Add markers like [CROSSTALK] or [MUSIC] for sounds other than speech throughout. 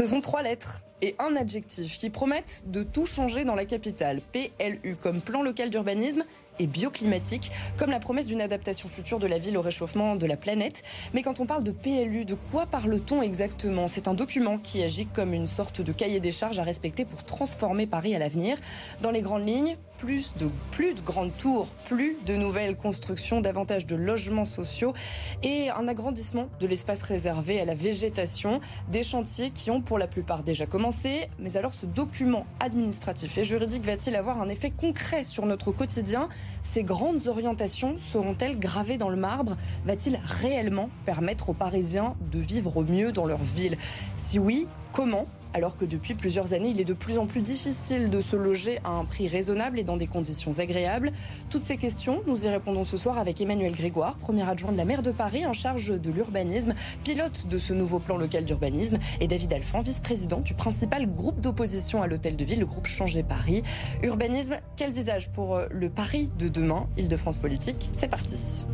Ce sont trois lettres et un adjectif qui promettent de tout changer dans la capitale. PLU comme plan local d'urbanisme et bioclimatique, comme la promesse d'une adaptation future de la ville au réchauffement de la planète. Mais quand on parle de PLU, de quoi parle-t-on exactement? C'est un document qui agit comme une sorte de cahier des charges à respecter pour transformer Paris à l'avenir. Dans les grandes lignes, plus de, plus de grandes tours, plus de nouvelles constructions, davantage de logements sociaux et un agrandissement de l'espace réservé à la végétation, des chantiers qui ont pour la plupart déjà commencé. Mais alors ce document administratif et juridique va-t-il avoir un effet concret sur notre quotidien? Ces grandes orientations seront-elles gravées dans le marbre? Va-t-il réellement permettre aux Parisiens de vivre au mieux dans leur ville? Si oui, comment? Alors que depuis plusieurs années, il est de plus en plus difficile de se loger à un prix raisonnable et dans des conditions agréables. Toutes ces questions, nous y répondons ce soir avec Emmanuel Grégoire, premier adjoint de la maire de Paris en charge de l'urbanisme, pilote de ce nouveau plan local d'urbanisme, et David Alphand, vice-président du principal groupe d'opposition à l'hôtel de ville, le groupe Changer Paris. Urbanisme, quel visage pour euh, le Paris de demain? Île-de-France Politique, c'est parti.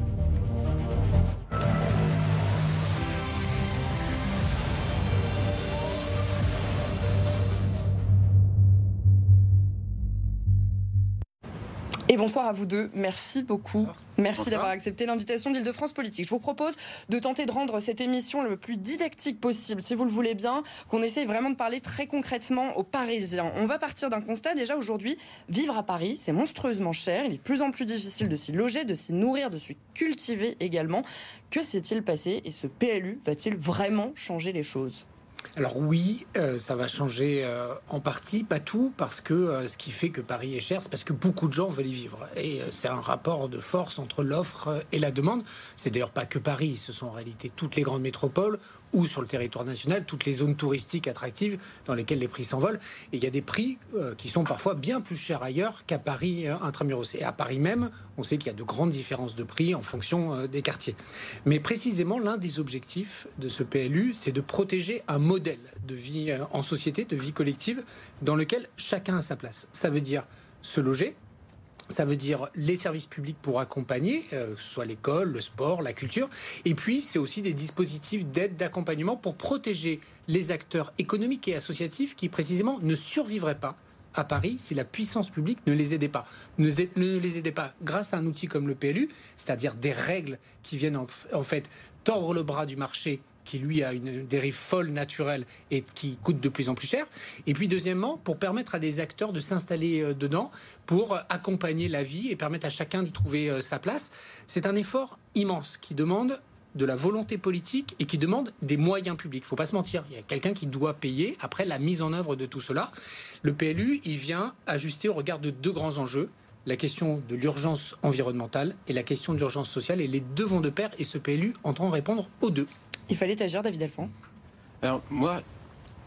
Et bonsoir à vous deux. Merci beaucoup. Merci d'avoir accepté l'invitation d'Île-de-France Politique. Je vous propose de tenter de rendre cette émission le plus didactique possible, si vous le voulez bien, qu'on essaye vraiment de parler très concrètement aux Parisiens. On va partir d'un constat. Déjà aujourd'hui, vivre à Paris, c'est monstrueusement cher. Il est de plus en plus difficile de s'y loger, de s'y nourrir, de s'y cultiver également. Que s'est-il passé et ce PLU va-t-il vraiment changer les choses? Alors oui, euh, ça va changer euh, en partie, pas tout, parce que euh, ce qui fait que Paris est cher, c'est parce que beaucoup de gens veulent y vivre. Et c'est un rapport de force entre l'offre et la demande. C'est d'ailleurs pas que Paris, ce sont en réalité toutes les grandes métropoles ou sur le territoire national, toutes les zones touristiques attractives dans lesquelles les prix s'envolent. Et il y a des prix qui sont parfois bien plus chers ailleurs qu'à Paris intramuros. Et à Paris même, on sait qu'il y a de grandes différences de prix en fonction des quartiers. Mais précisément, l'un des objectifs de ce PLU, c'est de protéger un modèle modèle de vie euh, en société, de vie collective, dans lequel chacun a sa place. Ça veut dire se loger, ça veut dire les services publics pour accompagner, euh, soit l'école, le sport, la culture. Et puis, c'est aussi des dispositifs d'aide, d'accompagnement pour protéger les acteurs économiques et associatifs qui, précisément, ne survivraient pas à Paris si la puissance publique ne les aidait pas. Ne, les aidait pas grâce à un outil comme le PLU, c'est-à-dire des règles qui viennent en fait tordre le bras du marché qui lui a une dérive folle naturelle et qui coûte de plus en plus cher. Et puis deuxièmement, pour permettre à des acteurs de s'installer euh, dedans, pour accompagner la vie et permettre à chacun d'y trouver euh, sa place. C'est un effort immense qui demande de la volonté politique et qui demande des moyens publics. Il ne faut pas se mentir, il y a quelqu'un qui doit payer après la mise en œuvre de tout cela. Le PLU, il vient ajuster au regard de deux grands enjeux la question de l'urgence environnementale et la question de l'urgence sociale. Et les deux vont de pair et ce PLU entend répondre aux deux. Il fallait agir, David Alphand Alors, moi,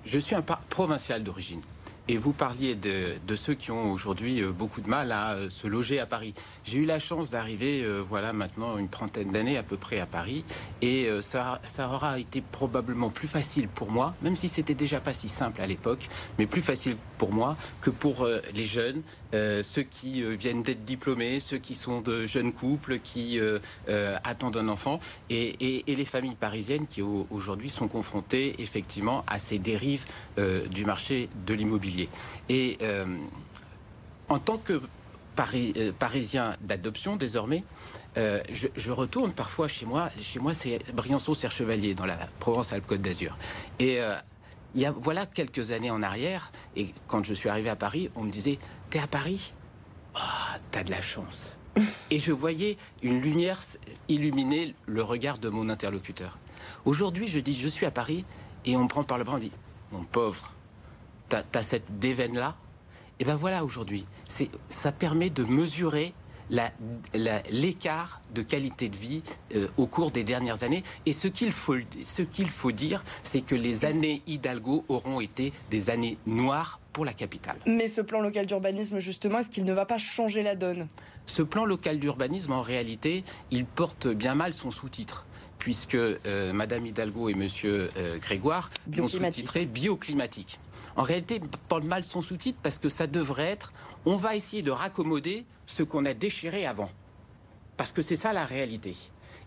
je suis un provincial d'origine. Et vous parliez de, ceux qui ont aujourd'hui euh, beaucoup de mal à euh, se loger à Paris. J'ai eu la chance d'arriver, euh, voilà, maintenant une trentaine d'années à peu près à Paris. Et ça, ça aura été probablement plus facile pour moi, même si c'était déjà pas si simple à l'époque, mais plus facile pour moi que pour les jeunes, ceux qui viennent d'être diplômés, ceux qui sont de jeunes couples, qui attendent un enfant, et, les familles parisiennes qui aujourd'hui sont confrontées effectivement à ces dérives du marché de l'immobilier. Et euh, en tant que euh, Parisien d'adoption désormais, euh, je, retourne parfois chez moi. Chez moi, c'est Briançon-Serre-Chevalier, dans la Provence-Alpes-Côte d'Azur. Et il y a voilà quelques années en arrière, et quand je suis arrivé à Paris, on me disait T'es à Paris? Oh, t'as de la chance. [LAUGHS] et je voyais une lumière illuminer le regard de mon interlocuteur. Aujourd'hui, je dis Je suis à Paris, et on me prend par le bras, on dit Mon pauvre, tu as, cette déveine-là? Et ben voilà, aujourd'hui, ça permet de mesurer l'écart de qualité de vie euh, au cours des dernières années. Et ce qu'il faut, ce qu'il faut dire, c'est que les années Hidalgo auront été des années noires pour la capitale. Mais ce plan local d'urbanisme, justement, est-ce qu'il ne va pas changer la donne? Ce plan local d'urbanisme, en réalité, il porte bien mal son sous-titre puisque euh, Madame Hidalgo et Monsieur euh, Grégoire l'ont sous-titré bioclimatique. En réalité, pas mal son sous-titre parce que ça devrait être on va essayer de raccommoder ce qu'on a déchiré avant. Parce que c'est ça la réalité.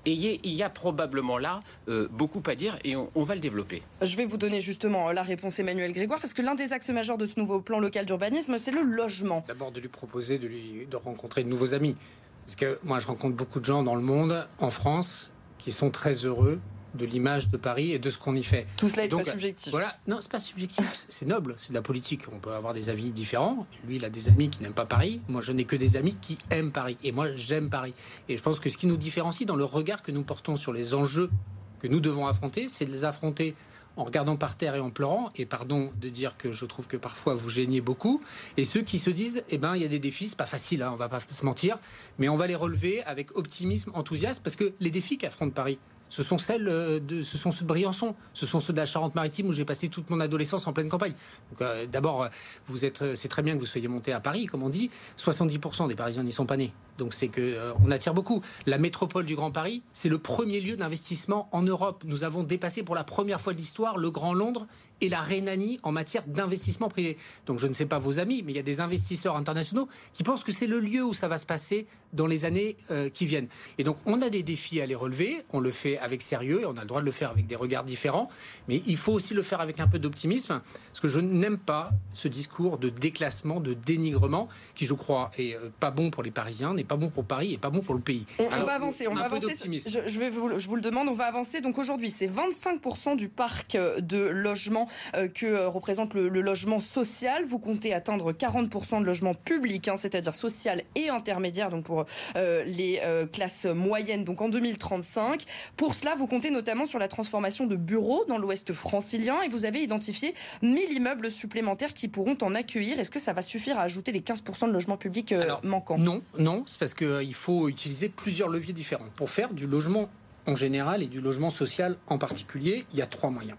Et il y a probablement là euh, beaucoup à dire et on, va le développer. Je vais vous donner justement la réponse Emmanuel Grégoire, parce que l'un des axes majeurs de ce nouveau plan local d'urbanisme, c'est le logement. D'abord de lui proposer de, lui, de rencontrer de nouveaux amis. Parce que moi, je rencontre beaucoup de gens dans le monde, en France, qui sont très heureux de l'image de Paris et de ce qu'on y fait. Tout cela est pas subjectif. Voilà, non, c'est pas subjectif, c'est noble, c'est de la politique. On peut avoir des avis différents. Lui, il a des amis qui n'aiment pas Paris. Moi, je n'ai que des amis qui aiment Paris. Et moi, j'aime Paris. Et je pense que ce qui nous différencie dans le regard que nous portons sur les enjeux que nous devons affronter, c'est de les affronter en regardant par terre et en pleurant, et pardon de dire que je trouve que parfois vous gênez beaucoup, et ceux qui se disent, eh ben, il y a des défis, c'est pas facile, hein, on va pas se mentir, mais on va les relever avec optimisme, enthousiasme, parce que les défis qu'affronte Paris, ce sont celles euh, ce sont ceux de Briançon, ce sont ceux de la Charente-Maritime où j'ai passé toute mon adolescence en pleine campagne. Euh, d'abord, êtes, c'est très bien que vous soyez monté à Paris, comme on dit. 70% des Parisiens n'y sont pas nés. Donc c'est que euh, on attire beaucoup. La métropole du Grand Paris, c'est le premier lieu d'investissement en Europe. Nous avons dépassé pour la première fois de l'histoire le Grand Londres et la Rhénanie en matière d'investissement privé. Donc je ne sais pas vos amis, mais il y a des investisseurs internationaux qui pensent que c'est le lieu où ça va se passer dans les années euh, qui viennent. Et donc on a des défis à les relever, on le fait avec sérieux et on a le droit de le faire avec des regards différents, mais il faut aussi le faire avec un peu d'optimisme, parce que je n'aime pas ce discours de déclassement, de dénigrement, qui je crois est euh, pas bon pour les Parisiens, n'est pas bon pour Paris et pas bon pour le pays. On, va avancer, on va avancer. Je, je, vais vous, je vous le demande, on va avancer. Donc aujourd'hui, c'est 25% du parc euh, de logements que euh, représente le, logement social. Vous comptez atteindre 40% de logements publics, hein, c'est-à-dire social et intermédiaire, donc pour euh, les classes moyennes, donc en 2035. Pour cela, vous comptez notamment sur la transformation de bureaux dans l'Ouest francilien et vous avez identifié 1000 immeubles supplémentaires qui pourront en accueillir. Est-ce que ça va suffire à ajouter les 15% de logements publics manquants? Non, non, c'est parce qu'il faut utiliser plusieurs leviers différents. Pour faire du logement en général et du logement social en particulier, il y a trois moyens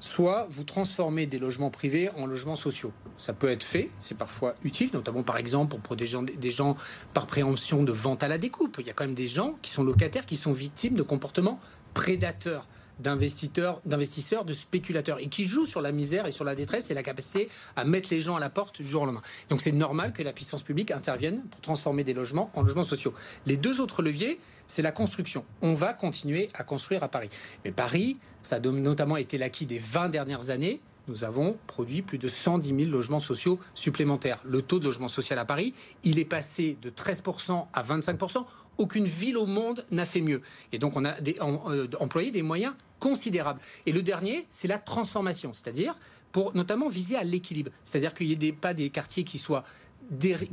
soit vous transformez des logements privés en logements sociaux. Ça peut être fait, c'est parfois utile, notamment par exemple pour protéger des gens par préemption de vente à la découpe. Il y a quand même des gens qui sont locataires, qui sont victimes de comportements prédateurs d'investisseurs, d'investisseurs, de spéculateurs, et qui jouent sur la misère et sur la détresse et la capacité à mettre les gens à la porte du jour au lendemain. Donc c'est normal que la puissance publique intervienne pour transformer des logements en logements sociaux. Les deux autres leviers, c'est la construction. On va continuer à construire à Paris. Mais Paris, ça a notamment été l'acquis des 20 dernières années nous avons produit plus de 110 000 logements sociaux supplémentaires. Le taux de logement social à Paris, il est passé de 13% à 25%. Aucune ville au monde n'a fait mieux. Et donc, on a euh, employé des moyens considérables. Et le dernier, c'est la transformation, c'est-à-dire pour notamment viser à l'équilibre. C'est-à-dire qu'il n'y ait pas des quartiers qui soient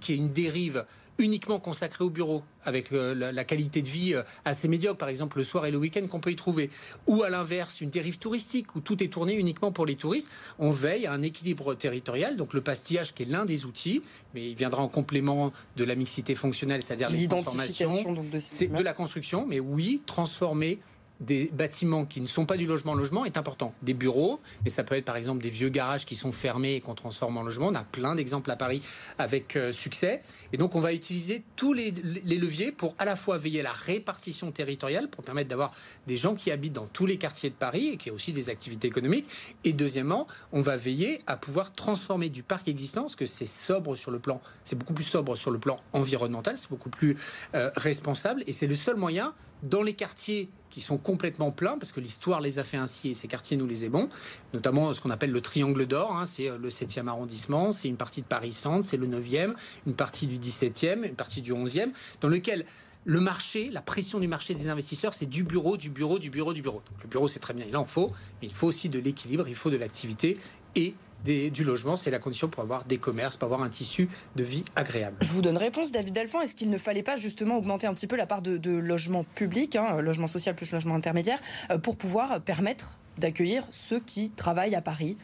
qui une dérive uniquement consacré au bureau, avec euh, la, qualité de vie euh, assez médiocre, par exemple le soir et le week-end qu'on peut y trouver, ou à l'inverse une dérive touristique où tout est tourné uniquement pour les touristes, on veille à un équilibre territorial, donc le pastillage qui est l'un des outils, mais il viendra en complément de la mixité fonctionnelle, c'est-à-dire les transformations, c'est de la construction, mais oui, transformer des bâtiments qui ne sont pas du logement logement est important. Des bureaux, mais ça peut être par exemple des vieux garages qui sont fermés et qu'on transforme en logement. On a plein d'exemples à Paris avec euh, succès. Et donc on va utiliser tous les, leviers pour à la fois veiller à la répartition territoriale, pour permettre d'avoir des gens qui habitent dans tous les quartiers de Paris et qui ont aussi des activités économiques. Et deuxièmement, on va veiller à pouvoir transformer du parc existant, parce que c'est sobre sur le plan, c'est beaucoup plus sobre sur le plan environnemental, c'est beaucoup plus euh, responsable, et c'est le seul moyen dans les quartiers qui sont complètement pleins, parce que l'histoire les a fait ainsi et ces quartiers nous les aimons, notamment ce qu'on appelle le triangle d'or, hein, c'est euh, le 7e arrondissement, c'est une partie de Paris-Centre, c'est le 9e, une partie du 17e, une partie du 11e, dans lequel le marché, la pression du marché des investisseurs, c'est du bureau, du bureau, du bureau, du bureau. Le bureau, c'est très bien, il en faut, mais il faut aussi de l'équilibre, il faut de l'activité et du logement, c'est la condition pour avoir des commerces, pour avoir un tissu de vie agréable. Je vous donne réponse, David Alphand. Est-ce qu'il ne fallait pas justement augmenter un petit peu la part de, logement public, hein, logement social plus logement intermédiaire, euh, pour pouvoir permettre d'accueillir ceux qui travaillent à Paris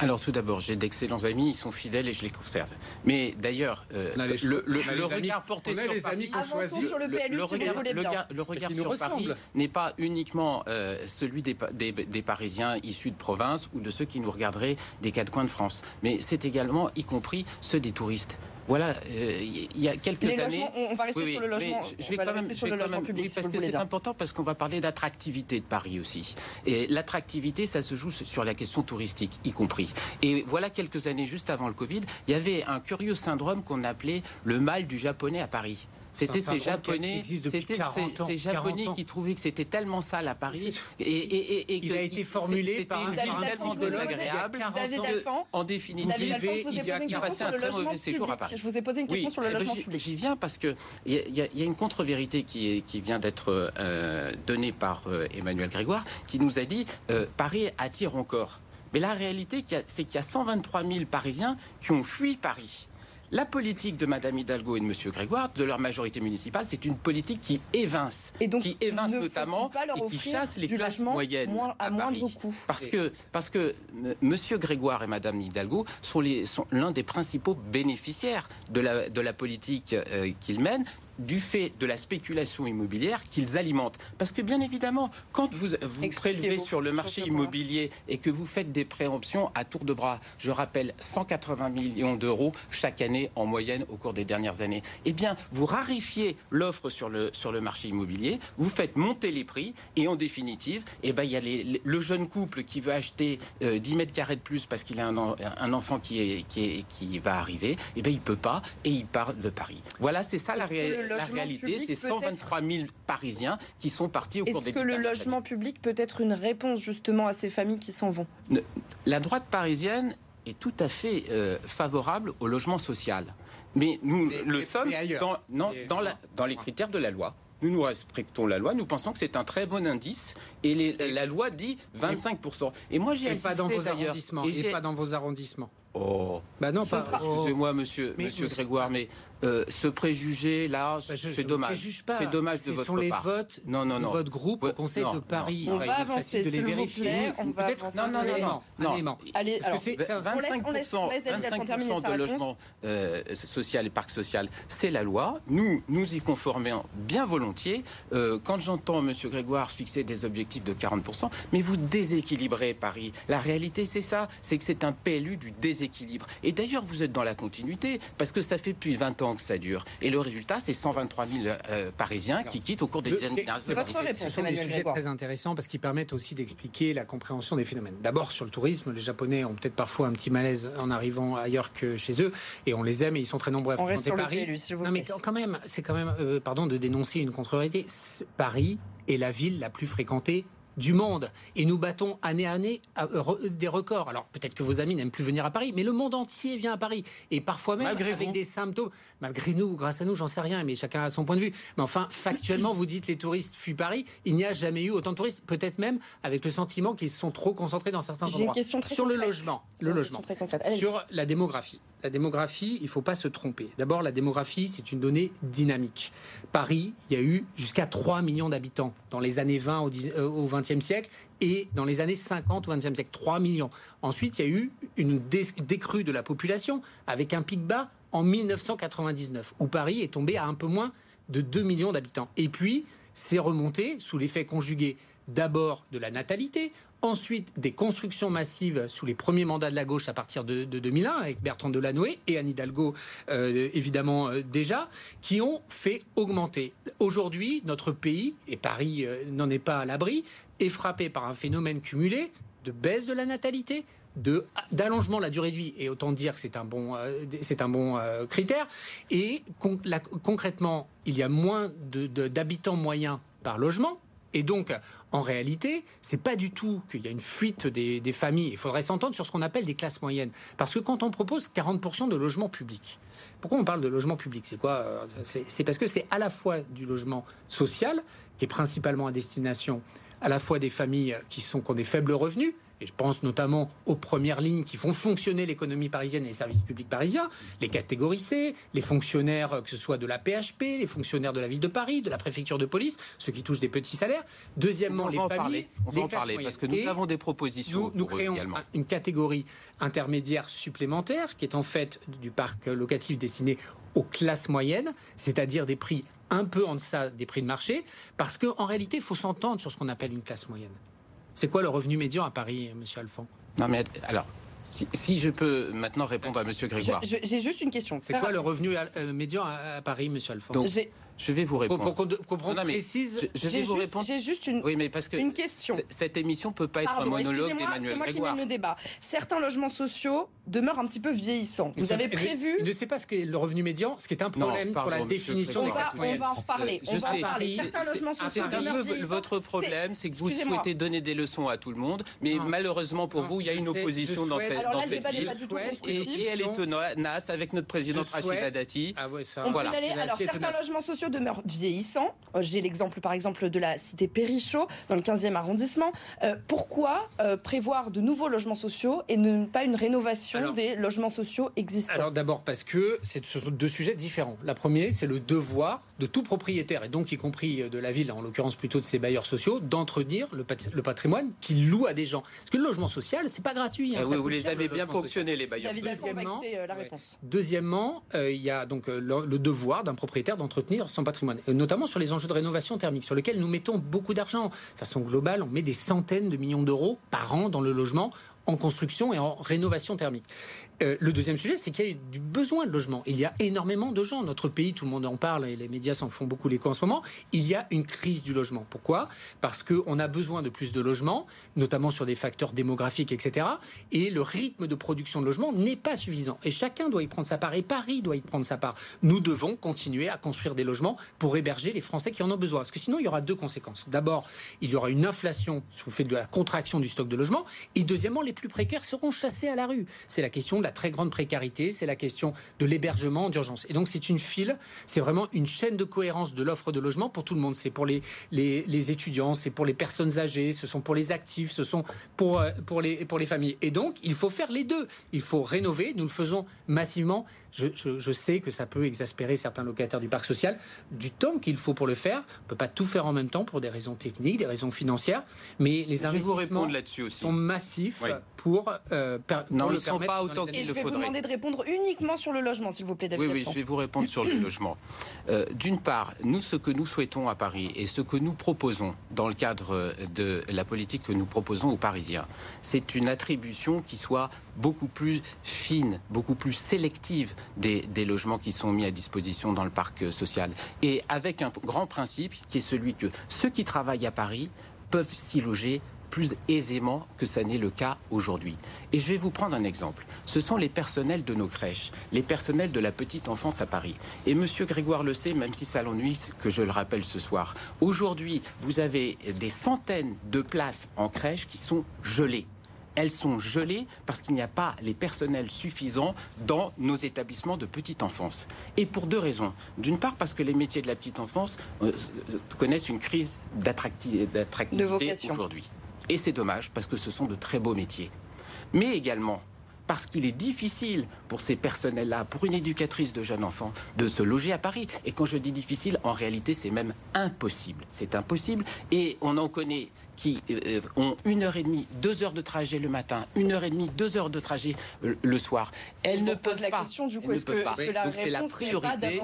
alors tout d'abord, j'ai d'excellents amis, ils sont fidèles et je les conserve. Mais d'ailleurs, euh, le, regard porté sur Paris, sur le, PLU, le regard, sur Paris n'est pas uniquement euh, celui des, des, Parisiens issus de province ou de ceux qui nous regarderaient des quatre coins de France, mais c'est également, y compris, ceux des touristes. Voilà, euh, il y a quelques années. On va rester sur le logement. Je, vais quand même, sur le logement public. parce que c'est important parce qu'on va parler d'attractivité de Paris aussi. Et l'attractivité, ça se joue sur la question touristique, y compris. Et voilà quelques années juste avant le Covid, il y avait un curieux syndrome qu'on appelait le mal du japonais à Paris. C'était ces Japonais, c'était ces, Japonais qui trouvaient que c'était tellement sale à Paris. Et, et, et, il a été formulé par un, tellement désagréable en définitive, il passait un très mauvais séjour à Paris. Je vous ai posé une question sur le logement public. J'y viens parce que il y, a une contre-vérité qui, qui vient d'être euh, donnée par euh, Emmanuel Grégoire, qui nous a dit euh, Paris attire encore. Mais la réalité, c'est qu'il y a 123 000 Parisiens qui ont fui Paris. La politique de Mme Hidalgo et de M. Grégoire, de leur majorité municipale, c'est une politique qui évince, et donc, qui évince notamment et qui chasse les classes moyennes à, Paris. Parce que, parce que M. Grégoire et Mme Hidalgo sont l'un des principaux bénéficiaires de la, de la politique euh, qu'ils mènent, du fait de la spéculation immobilière qu'ils alimentent. Parce que bien évidemment, quand vous, vous prélevez sur le marché immobilier et que vous faites des préemptions à tour de bras, je rappelle 180 millions d'euros chaque année en moyenne au cours des dernières années, eh bien, vous rarifiez l'offre sur le, sur le marché immobilier, vous faites monter les prix et en définitive, eh ben, il y a le jeune couple qui veut acheter 10 euh, mètres carrés de plus parce qu'il a un, un, enfant qui, est, qui, est, qui va arriver, eh ben, il peut pas et il part de Paris. Voilà, c'est ça la réalité la réalité, c'est 123 000 Parisiens qui sont partis au cours des Est-ce que le logement public peut être une réponse justement à ces familles qui s'en vont? La droite parisienne est tout à fait euh, favorable au logement social. Mais nous le sommes dans, non, dans, la, dans les critères de la loi. Nous, nous respectons la loi. Nous pensons que c'est un très bon indice. Et la loi dit 25%. Et moi, j'ai pas dans vos arrondissements. Et, pas dans vos arrondissements. Oh. Bah non, pas. Excusez-moi, monsieur, monsieur Grégoire, mais euh, ce préjugé là, bah, c'est dommage. C'est dommage de votre sont les votes non, non, non. de votre groupe au Conseil de Paris. On va avancer, de les vérifier. Peut-être non, non, non, non. Allez, Parce que 25%, de logements euh, social et parc social, c'est la loi. Nous, nous y conformons bien volontiers. Euh, quand j'entends Monsieur Grégoire fixer des objectifs de 40%, mais vous déséquilibrez Paris. La réalité, c'est ça, c'est que c'est un PLU du déséquilibre. Et d'ailleurs, vous êtes dans la continuité parce que ça fait depuis 20 ans que ça dure. Et le résultat, c'est 123 000 euh, Parisiens qui quittent au cours des dernières années. Ce sont des sujets très intéressants parce qu'ils permettent aussi d'expliquer la compréhension des phénomènes. D'abord, sur le tourisme, les Japonais ont peut-être parfois un petit malaise en arrivant ailleurs que chez eux, et on les aime et ils sont très nombreux à fréquenter Paris. non, mais quand même, c'est quand même, euh, pardon, de dénoncer une contre-réalité. Paris est la ville la plus fréquentée du monde. Et nous battons année à année des records. Alors peut-être que vos amis n'aiment plus venir à Paris, mais le monde entier vient à Paris. Et parfois même avec des symptômes. Malgré nous, grâce à nous, j'en sais rien, mais chacun a son point de vue. Mais enfin, factuellement, vous dites les touristes fuient Paris. Il n'y a jamais eu autant de touristes. Peut-être même avec le sentiment qu'ils se sont trop concentrés dans certains endroits. Une question très Sur le logement. Le logement. Sur la démographie. La démographie, il ne faut pas se tromper. D'abord, la démographie, c'est une donnée dynamique. Paris, il y a eu jusqu'à 3 millions d'habitants dans les années 20 au, 20 XXe siècle et dans les années 50 au XXe siècle, 3 millions. Ensuite, il y a eu une décrue de la population avec un pic bas en 1999, où Paris est tombé à un peu moins de 2 millions d'habitants. Et puis, c'est remonté sous l'effet conjugué d'abord de la natalité, ensuite des constructions massives sous les premiers mandats de la gauche à partir de, 2001 avec Bertrand Delanoë et Anne Hidalgo euh, évidemment euh, déjà, qui ont fait augmenter. Aujourd'hui, notre pays, et Paris euh, n'en est pas à l'abri, est frappé par un phénomène cumulé de baisse de la natalité, d'allongement de la durée de vie et autant dire que c'est un bon c'est un bon critère et concrètement il y a moins d'habitants moyens par logement et donc, en réalité, c'est pas du tout qu'il y a une fuite des, familles. Il faudrait s'entendre sur ce qu'on appelle des classes moyennes. Parce que quand on propose 40% de logements publics, pourquoi on parle de logement public euh, C'est parce que c'est à la fois du logement social, qui est principalement à destination à la fois des familles qui, sont, qui ont des faibles revenus, et je pense notamment aux premières lignes qui font fonctionner l'économie parisienne et les services publics parisiens, les catégories C, les fonctionnaires, que ce soit de la PHP, les fonctionnaires de la ville de Paris, de la préfecture de police, ceux qui touchent des petits salaires. Deuxièmement, les familles. On va en parler parce que nous avons des propositions. Nous, créons une catégorie intermédiaire supplémentaire qui est en fait du parc locatif destiné aux classes moyennes, c'est-à-dire des prix un peu en deçà des prix de marché, parce qu'en réalité, il faut s'entendre sur ce qu'on appelle une classe moyenne. C'est quoi le revenu médian à Paris, Monsieur Alphand? Non, mais alors. Si, je peux maintenant répondre à Monsieur Grégoire. J'ai juste une question. C'est quoi le revenu euh, médian à, Paris, Monsieur Alphand? Je vais vous répondre. Pour, qu'on précise, je, vais vous répondre. J'ai juste une, oui, mais parce que une question. Cette émission peut pas être un monologue d'Emmanuel Grégoire. C'est moi qui mène le débat. Certains logements sociaux demeurent un petit peu vieillissants. Vous avez prévu Je ne sais pas ce qu'est le revenu médian, ce qui est un problème pour la définition des classes On va en reparler. Je sais. Certains logements sociaux demeurent vieillissants. Votre problème, c'est que vous souhaitez donner des leçons à tout le monde, mais malheureusement pour vous, il y a une opposition dans cette ville. Et elle est tenace avec notre président Rachida Dati. Ah voilà. Alors certains logements sociaux demeurent vieillissants. Euh, j'ai l'exemple par exemple de la cité Périchaud dans le 15e arrondissement. Euh, pourquoi euh, prévoir de nouveaux logements sociaux et ne pas une rénovation des logements sociaux existants? Alors d'abord parce que ce sont deux sujets différents. La première, c'est le devoir de tout propriétaire, et donc y compris de la ville, en l'occurrence plutôt de ses bailleurs sociaux, d'entretenir le, patrimoine qu'il loue à des gens. Parce que le logement social, c'est pas gratuit. Hein, eh vous les avez bien ponctionnés, les bailleurs Deuxièmement, la deuxièmement il y a donc le devoir d'un propriétaire d'entretenir son patrimoine, et notamment sur les enjeux de rénovation thermique, sur lesquels nous mettons beaucoup d'argent. De façon globale, on met des centaines de millions d'euros par an dans le logement en construction et en rénovation thermique. Euh, le deuxième sujet, c'est qu'il y a du besoin de logement. Il y a énormément de gens. Notre pays, tout le monde en parle et les médias s'en font beaucoup l'écho en ce moment. Il y a une crise du logement. Pourquoi? Parce qu'on a besoin de plus de logements, notamment sur des facteurs démographiques, etc. Et le rythme de production de logements n'est pas suffisant. Et chacun doit y prendre sa part. Et Paris doit y prendre sa part. Nous devons continuer à construire des logements pour héberger les Français qui en ont besoin. Parce que sinon, il y aura deux conséquences. D'abord, il y aura une inflation sous fait de la contraction du stock de logements. Et deuxièmement, les plus précaires seront chassés à la rue. C'est la question la très grande précarité, c'est la question de l'hébergement d'urgence. Et donc c'est une file, c'est vraiment une chaîne de cohérence de l'offre de logement pour tout le monde. C'est pour les, les, étudiants, c'est pour les personnes âgées, ce sont pour les actifs, ce sont pour, euh, pour, les, pour les familles. Et donc il faut faire les deux. Il faut rénover, nous le faisons massivement. Je, je, sais que ça peut exaspérer certains locataires du parc social. Du temps qu'il faut pour le faire, on ne peut pas tout faire en même temps pour des raisons techniques, des raisons financières, mais les investissements sont massifs pour, euh, non, ils ne sont pas autant le faudrait. Je vais vous demander de répondre uniquement sur le logement, s'il vous plaît, David. Oui, oui, je vais vous répondre sur le [COUGHS] logement. Euh, d'une part, nous, ce que nous souhaitons à Paris et ce que nous proposons dans le cadre de la politique que nous proposons aux Parisiens, c'est une attribution qui soit beaucoup plus fine, beaucoup plus sélective des, des, logements qui sont mis à disposition dans le parc social. Et avec un grand principe qui est celui que ceux qui travaillent à Paris peuvent s'y loger plus aisément que ça n'est le cas aujourd'hui. Et je vais vous prendre un exemple. Ce sont les personnels de nos crèches, les personnels de la petite enfance à Paris. Et Monsieur Grégoire le sait, même si ça l'ennuie que je le rappelle ce soir. Aujourd'hui, vous avez des centaines de places en crèche qui sont gelées elles sont gelées parce qu'il n'y a pas les personnels suffisants dans nos établissements de petite enfance. Et pour deux raisons. D'une part, parce que les métiers de la petite enfance euh, connaissent une crise d'attractivité aujourd'hui. Et c'est dommage parce que ce sont de très beaux métiers. Mais également parce qu'il est difficile pour ces personnels-là, pour une éducatrice de jeunes enfants, de se loger à Paris. Et quand je dis difficile, en réalité, c'est même impossible. C'est impossible. Et on en connaît qui euh, ont une heure et demie, deux heures de trajet le matin, une heure et demie, deux heures de trajet euh, le soir. Elles ne peuvent la pas. question du coup, est-ce que, est la Donc c'est la priorité.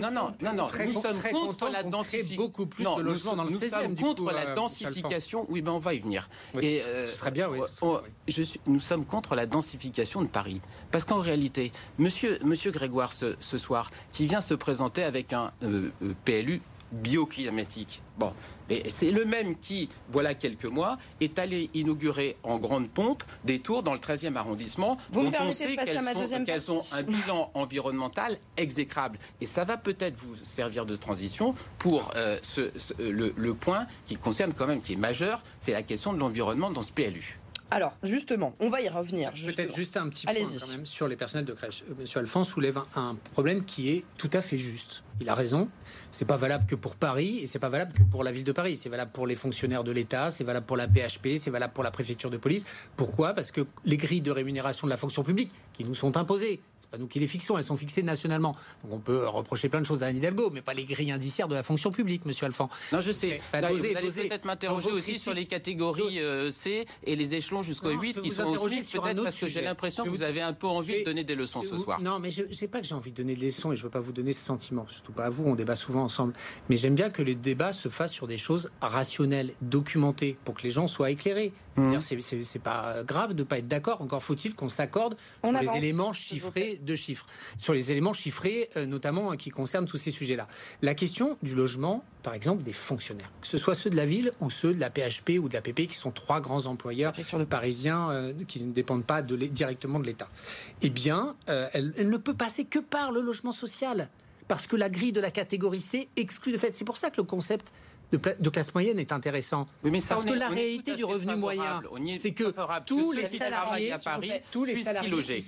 non, non, non, non, nous sommes contre la densification. beaucoup plus de logements dans le 16e. Nous sommes contre la densification. Oui, ben on va y venir. Et euh, ce serait bien, oui. Je suis, nous sommes contre la densification de Paris, parce qu'en réalité, Monsieur, Monsieur Grégoire ce, ce, soir, qui vient se présenter avec un PLU bioclimatique. Bon, c'est le même qui, voilà quelques mois, est allé inaugurer en grande pompe des tours dans le 13e arrondissement dont on sait qu'elles ont un bilan environnemental exécrable. Et ça va peut-être vous servir de transition pour euh, le, point qui concerne quand même, qui est majeur, c'est la question de l'environnement dans ce PLU. Alors, justement, on va y revenir. Peut-être juste un petit point quand même sur les personnels de crèche. Euh, Monsieur Alphonse soulève un problème qui est tout à fait juste. Il a raison. C'est pas valable que pour Paris et c'est pas valable que pour la ville de Paris. C'est valable pour les fonctionnaires de l'État, c'est valable pour la PHP, c'est valable pour la préfecture de police. Pourquoi? Parce que les grilles de rémunération de la fonction publique qui nous sont imposées, pas nous qui les fixons, elles sont fixées nationalement. Donc on peut reprocher plein de choses à Anne Hidalgo, mais pas les grilles indiciaires de la fonction publique, monsieur Alphand. Non, je sais. vous allez peut-être m'interroger aussi sur les catégories euh, C et les échelons jusqu'au 8 qui sont aussi peut-être parce que j'ai l'impression que vous avez un peu envie de donner des leçons ce soir. Non, mais je sais pas que j'ai envie de donner des leçons et je veux pas vous donner ce sentiment, surtout pas à vous, on débat souvent ensemble. Mais j'aime bien que les débats se fassent sur des choses rationnelles, documentées, pour que les gens soient éclairés. Mmh. C'est pas grave de ne pas être d'accord. Encore faut-il qu'on s'accorde sur les éléments chiffrés de chiffres, sur les éléments chiffrés euh, notamment qui concernent tous ces sujets-là. La question du logement, par exemple, des fonctionnaires, que ce soit ceux de la ville ou ceux de la PHP ou de la PP, qui sont trois grands employeurs parisiens euh, qui ne dépendent pas directement de l'État. Eh bien, euh, elle ne peut passer que par le logement social parce que la grille de la catégorie C exclut de fait. C'est pour ça que le concept de, classe moyenne est intéressant. Parce que la réalité du revenu moyen, c'est que tous les salariés, tous les salariés,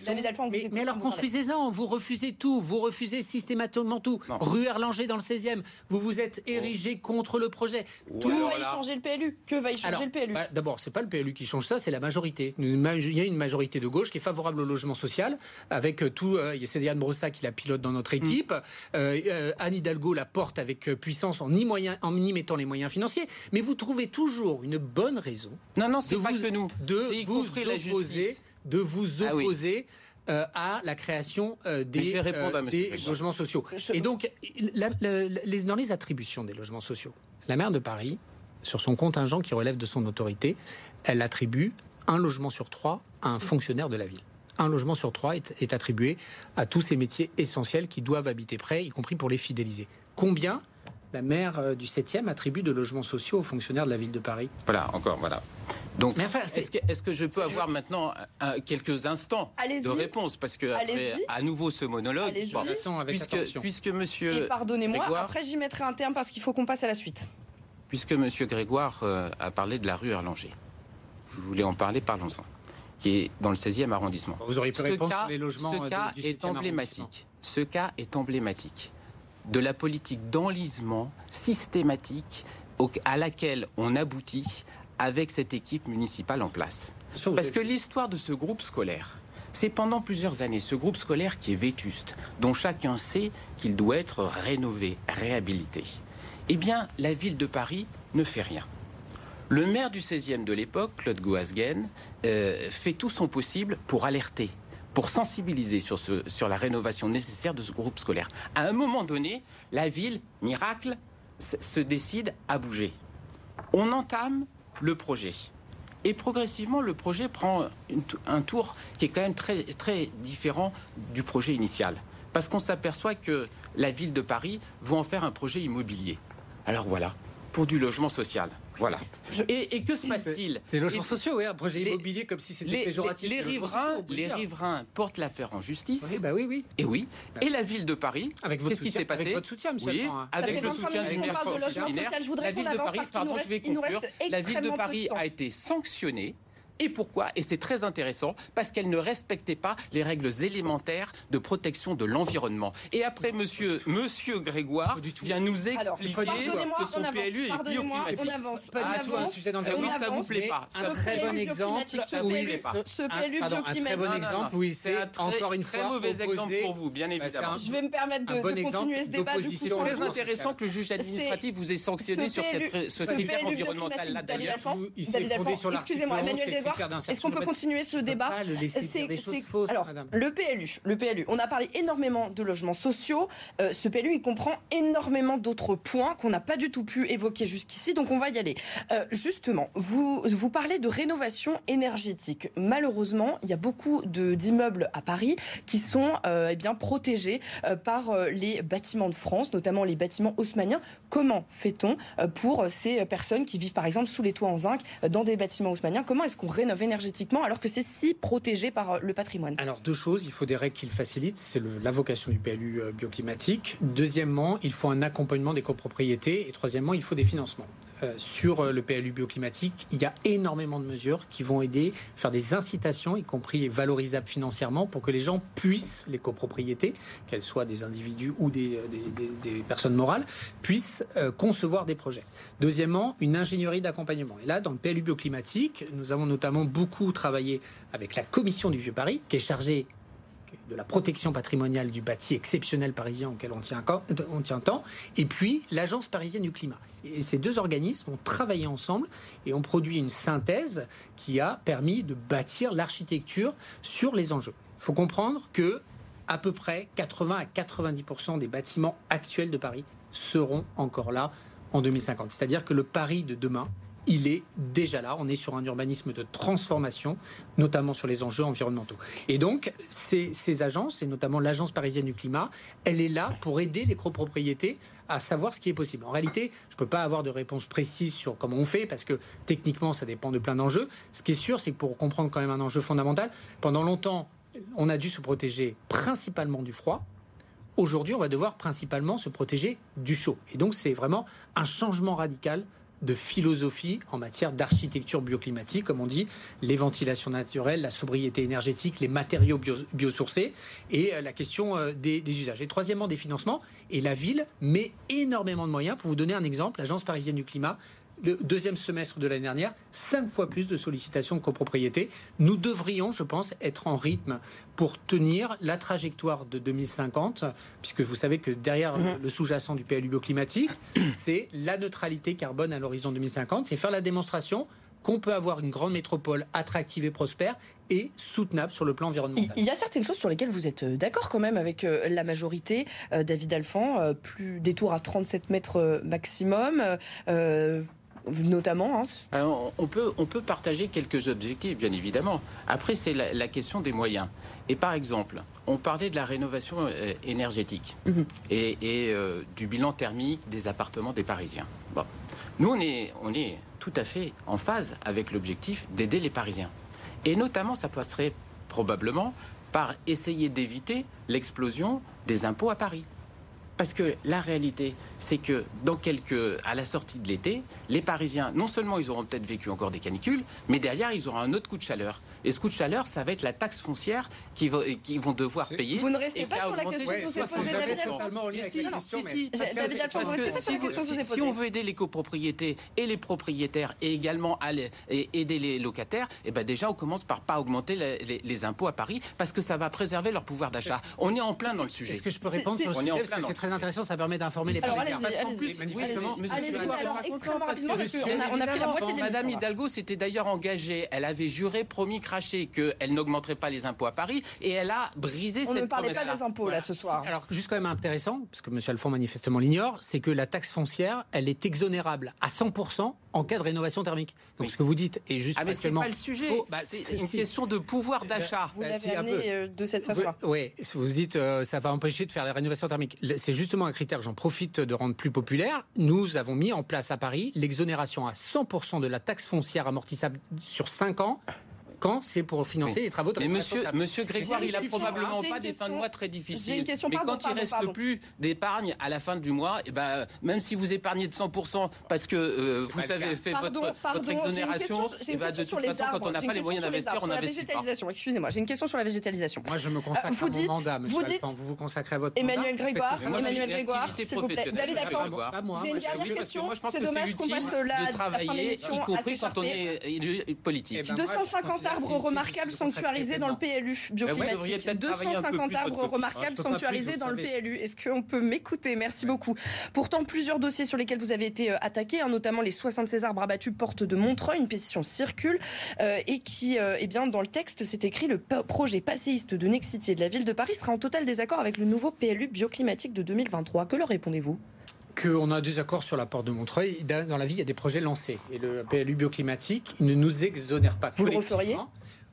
mais, alors construisez-en, vous refusez tout, vous refusez systématiquement tout. Rue Erlanger dans le 16e, vous vous êtes érigé contre le projet. Que va y changer le PLU Que va y changer le PLU bah, D'abord, c'est pas le PLU qui change ça, c'est la majorité. Il y a une majorité de gauche qui est favorable au logement social, avec euh, tout. Euh, c'est Yann Brossa qui la pilote dans notre mm. équipe. Euh, Anne Hidalgo la porte avec puissance en ni moyen, en ni mettant les moyens financiers, mais vous trouvez toujours une bonne raison. Non, non, c'est pas que nous. De vous opposer, de vous ah opposer. Euh, à la création euh, des, euh, des logements sociaux. Et donc, dans les attributions des logements sociaux, la maire de Paris, sur son contingent qui relève de son autorité, elle attribue un logement sur trois à un fonctionnaire de la ville. Un logement sur trois est, est attribué à tous ces métiers essentiels qui doivent habiter près, y compris pour les fidéliser. Combien la maire euh, du 7e attribue de logements sociaux aux fonctionnaires de la ville de Paris. Voilà, encore, voilà. Donc, est-ce que, je peux avoir maintenant quelques instants de réponse? Parce que après, à nouveau ce monologue, puisque, puisque monsieur. pardonnez-moi, après j'y mettrai un terme parce qu'il faut qu'on passe à la suite. Puisque monsieur Grégoire euh, a parlé de la rue Erlanger, vous voulez en parler, parlons-en, qui est dans le 16e arrondissement. Vous auriez pu répondre sur les logements ce euh, cas est emblématique. Ce cas est emblématique de la politique d'enlisement systématique à laquelle on aboutit avec cette équipe municipale en place. Parce que l'histoire de ce groupe scolaire, c'est pendant plusieurs années ce groupe scolaire qui est vétuste, dont chacun sait qu'il doit être rénové, réhabilité. Eh bien, la ville de Paris ne fait rien. Le maire du 16e de l'époque, Claude Goasguen, euh, fait tout son possible pour alerter, pour sensibiliser sur, la rénovation nécessaire de ce groupe scolaire. À un moment donné, la ville, miracle, se décide à bouger. On entame le projet. Et progressivement, le projet prend un tour qui est quand même très, très différent du projet initial. Parce qu'on s'aperçoit que la ville de Paris veut en faire un projet immobilier. Alors voilà, pour du logement social. Voilà. Et, que se passe-t-il Des logements sociaux, oui, un projet immobilier comme si c'était péjoratif. Les, riverains, les riverains portent l'affaire en justice. Oui, bah oui, oui. Et oui. Bah et la ville de Paris. Avec votre qu'est-ce qui s'est passé Avec votre soutien, monsieur. Oui, avec le soutien du maire. La ville de Paris, pardon, je vais conclure. La ville de Paris a été sanctionnée et pourquoi? Et c'est très intéressant parce qu'elle ne respectait pas les règles élémentaires de protection de l'environnement. Et après, monsieur, monsieur Grégoire vient nous expliquer que son PLU est bioclimatique. On avance. Ah, oui, ça vous plaît pas. Un très bon exemple. Ce PLU bioclimatique. Un très bon exemple où il s'est encore une fois mauvais exemple pour vous, bien bah, évidemment. Je vais me permettre de continuer ce débat. C'est très intéressant que le juge administratif vous ait sanctionné sur ce critère environnemental là d'ailleurs. Il s'est fondé sur l'article est-ce qu'on peut continuer ce débat le Le PLU, le PLU. On a parlé énormément de logements sociaux. Euh, ce PLU, il comprend énormément d'autres points qu'on n'a pas du tout pu évoquer jusqu'ici. Donc on va y aller. Euh, justement, vous vous parlez de rénovation énergétique. Malheureusement, il y a beaucoup d'immeubles à Paris qui sont euh, eh bien protégés par les bâtiments de France, notamment les bâtiments haussmanniens. Comment fait-on pour ces personnes qui vivent par exemple sous les toits en zinc dans des bâtiments haussmanniens? Comment est-ce qu'on rénove énergétiquement alors que c'est si protégé par euh, le patrimoine Alors deux choses, il faut des règles qui le facilitent, c'est la vocation du PLU euh, bioclimatique. Deuxièmement, il faut un accompagnement des copropriétés et troisièmement, il faut des financements. Euh, sur le PLU bioclimatique, il y a énormément de mesures qui vont aider, faire des incitations, y compris valorisables financièrement, pour que les gens puissent, les copropriétés, qu'elles soient des individus ou des, personnes morales, puissent concevoir des projets. Deuxièmement, une ingénierie d'accompagnement. Et là, dans le PLU bioclimatique, nous avons notamment beaucoup travaillé avec la commission du Vieux-Paris, qui est chargée de la protection patrimoniale du bâti exceptionnel parisien auquel on tient, on tient tant, et puis l'Agence parisienne du climat. Et ces deux organismes ont travaillé ensemble et ont produit une synthèse qui a permis de bâtir l'architecture sur les enjeux. Il faut comprendre que à peu près 80 à 90% des bâtiments actuels de Paris seront encore là en 2050. C'est-à-dire que le Paris de demain il est déjà là. On est sur un urbanisme de transformation, notamment sur les enjeux environnementaux. Et donc, ces, ces agences, et notamment l'Agence parisienne du climat, elle est là pour aider les copropriétés à savoir ce qui est possible. En réalité, je ne peux pas avoir de réponse précise sur comment on fait, parce que techniquement, ça dépend de plein d'enjeux. Ce qui est sûr, c'est que pour comprendre quand même un enjeu fondamental, pendant longtemps, on a dû se protéger principalement du froid. Aujourd'hui, on va devoir principalement se protéger du chaud. Et donc, c'est vraiment un changement radical de philosophie en matière d'architecture bioclimatique, comme on dit, les ventilations naturelles, la sobriété énergétique, les matériaux biosourcés et euh, la question euh, des, des, usages. Et troisièmement, des financements. Et la ville met énormément de moyens. Pour vous donner un exemple, l'Agence parisienne du climat le deuxième semestre de l'année dernière, cinq fois plus de sollicitations de copropriété. Nous devrions, je pense, être en rythme pour tenir la trajectoire de 2050, puisque vous savez que derrière mhm. le sous-jacent du PLU bioclimatique, [CLEARS THROAT] c'est la neutralité carbone à l'horizon 2050, c'est faire la démonstration qu'on peut avoir une grande métropole attractive et prospère et soutenable sur le plan environnemental. Il y a certaines choses sur lesquelles vous êtes euh, d'accord quand même avec euh, la majorité. Euh, David Alphand, plus des tours à 37 mètres maximum notamment hein. on, peut, on peut partager quelques objectifs, bien évidemment. Après, c'est la, question des moyens. Et par exemple, on parlait de la rénovation euh, énergétique mhm. et, euh, du bilan thermique des appartements des Parisiens. Bon. Nous, on est, on est tout à fait en phase avec l'objectif d'aider les Parisiens. Et notamment, ça passerait probablement par essayer d'éviter l'explosion des impôts à Paris. Parce que la réalité, c'est que dans quelques, à la sortie de l'été, les Parisiens, non seulement ils auront peut-être vécu encore des canicules, mais derrière ils auront un autre coup de chaleur. Et ce coup de chaleur, ça va être la taxe foncière qu'ils vont, vont devoir payer. Vous ne restez pas sur la question que vous posée, Si on veut aider les copropriétés et les propriétaires et également aider les locataires, et eh ben déjà on commence par pas augmenter les, impôts à Paris parce que ça va préserver leur pouvoir d'achat. On est en plein dans le sujet. Est-ce que je peux répondre sur le sujet? Très intéressant, ça permet d'informer les Parisiens. Madame Hidalgo s'était d'ailleurs engagée, elle avait juré, promis, craché qu'elle n'augmenterait pas les impôts à Paris et elle a brisé cette promesse. On ne parlait pas des impôts là ce soir. Alors, juste quand même intéressant, parce que M. Alphonse manifestement l'ignore, c'est que la taxe foncière, elle est exonérable à 100% en cas de rénovation thermique. Donc ce que vous dites est juste ah mais c'est pas le sujet. Bah, c'est une question de pouvoir ben, d'achat. Vous l'avez amené euh, de cette façon. Oui, vous dites euh, ça va empêcher de faire la rénovation thermique. C'est justement un critère que j'en profite de rendre plus populaire. Nous avons mis en place à Paris l'exonération à 100% de la taxe foncière amortissable sur 5 ans quand c'est pour financer les travaux de Mais monsieur, monsieur Grégoire, il a probablement pas des fins de mois très difficiles. mais quand il reste plus d'épargne à la fin du mois, et eh ben, même si vous épargnez de 100% parce que euh, vous avez fait votre, votre exonération, et eh ben, de toute façon, quand on n'a pas les moyens d'investir, on n'investit pas. Excusez-moi, j'ai une question sur la végétalisation. Moi, je me consacre euh, à mon mandat, monsieur vous, dites, vous vous consacrez à votre Emmanuel Grégoire, Emmanuel Grégoire, s'il vous plaît. David j'ai une dernière question. C'est dommage qu'on passe la fin de l'émission à s'écharper. politique. 250 arbres remarquables sanctuarisés dans le PLU bioclimatique. 250 arbres remarquables sanctuarisés dans le PLU. Est-ce qu'on peut m'écouter? Merci beaucoup. Pourtant, plusieurs dossiers sur lesquels vous avez été euh, attaqué, hein, notamment les 76 arbres abattus porte de Montreuil, une pétition circule euh, et qui, euh, eh bien, dans le texte, c'est écrit le projet passéiste de Nexity de la ville de Paris sera en total désaccord avec le nouveau PLU bioclimatique de 2023. Que leur répondez-vous? Qu'on a des accords sur la porte de Montreuil. Dans la vie, il y a des projets lancés. Et le PLU bioclimatique ne nous exonère pas. Vous le referiez?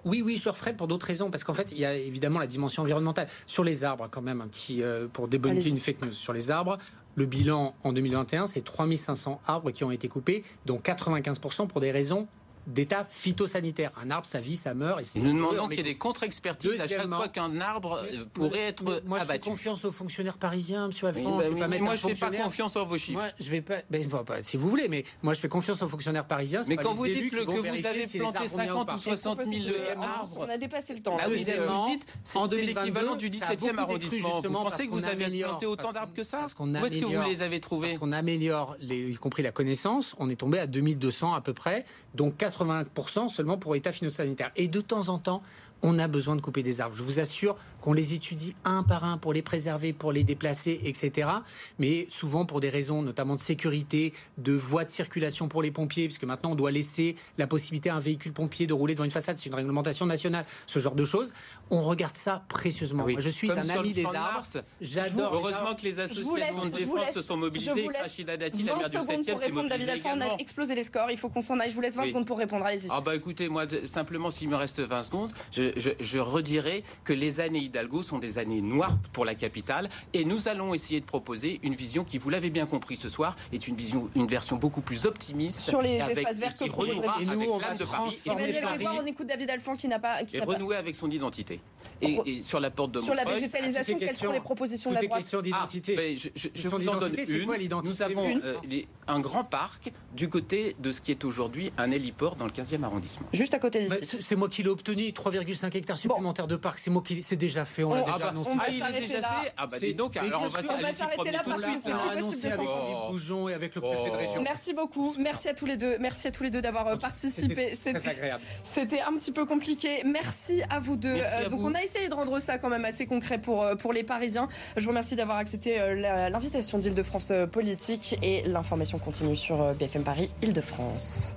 Oui, oui, je le referai pour d'autres raisons, parce qu'en fait, il y a évidemment la dimension environnementale. Sur les arbres, quand même, un petit, euh, pour débunker une fake news. Sur les arbres, le bilan en 2021, c'est 3500 arbres qui ont été coupés, dont 95% pour des raisons d'état phytosanitaire. Un arbre, ça vit, ça meurt. Et nous demandons qu'il y ait des contre-expertises à chaque fois qu'un arbre euh, pourrait être moi, moi, je fais confiance aux fonctionnaires parisiens, Monsieur Alphonse. je vais pas mettre moi, je ne fais pas confiance en vos chiffres. Moi, je vais pas, ben, si vous voulez, mais moi, je fais confiance aux fonctionnaires parisiens. Mais quand vous dites que vous avez planté 50 ou 60 000 arbres, on a dépassé le temps. Ah deuxièmement, c'est l'équivalent du 17e arrondissement. Vous pensez que vous avez planté autant d'arbres que ça? Où est-ce que vous les avez trouvés? Parce qu'on améliore, y compris la connaissance. On est tombé à 2200 à peu près, donc 80 seulement pour état financier sanitaire. Et de temps en temps, on a besoin de couper des arbres. Je vous assure qu'on les étudie un par un pour les préserver, pour les déplacer, etc. Mais souvent pour des raisons notamment de sécurité, de voies de circulation pour les pompiers, puisque maintenant on doit laisser la possibilité à un véhicule pompier de rouler devant une façade, c'est une réglementation nationale, ce genre de choses. On regarde ça précieusement. Oui. Moi, je suis Comme un ami le des arbres. J'adore. les Heureusement que les associations laisse- de défense laisse- se sont mobilisées. Rachida Dati, la 20 maire du secondes 7e, pour s'est répondre, David mobilisée. On a explosé les scores. Il faut qu'on s'en aille. Je vous laisse 20 Oui. secondes pour répondre. Allez-y. Ah bah écoutez, moi simplement s'il me reste 20 secondes, je, je, je redirai que les années Hidalgo sont des années noires pour la capitale et nous allons essayer de proposer une vision qui, vous l'avez bien compris ce soir, est une vision, une version beaucoup plus optimiste Sur les avec- espaces verts qui renouera Et nous, avec on va de Paris transformer et, Emmanuel Paris. Grégoire, on écoute David Alphand qui n'a pas. Qui et n'a pas- renouer avec son identité. Et, et sur la porte de Sur la végétalisation, les quelles sont les propositions de la les droite questions Ah, d'identité. ben, je, je- je Question vous en donne une. quoi Nous avons Une. euh, les- un grand parc du côté de ce qui est aujourd'hui un héliport dans le 15e arrondissement. Juste à côté d'ici. c'est c'est moi qui l'ai obtenu, 3,5 hectares supplémentaires de parc. C'est moi qui, c'est déjà fait, on l'a déjà ah bah, annoncé. Ah, il est déjà là. fait Ah bah dis donc, alors on va s'arrêter là parce que annoncé avec Philippe Bougeon et avec le préfet de Oh. région. Merci beaucoup. Merci à tous les deux. Merci à tous les deux d'avoir euh, participé. C'était agréable. C'était un petit peu compliqué. Merci à vous deux. À Euh, donc vous. on a essayé de rendre ça quand même assez concret pour, euh, pour les Parisiens. Je vous remercie d'avoir accepté l'invitation d'Île-de-France Politique et l'information continue sur BFM Paris Île-de-France.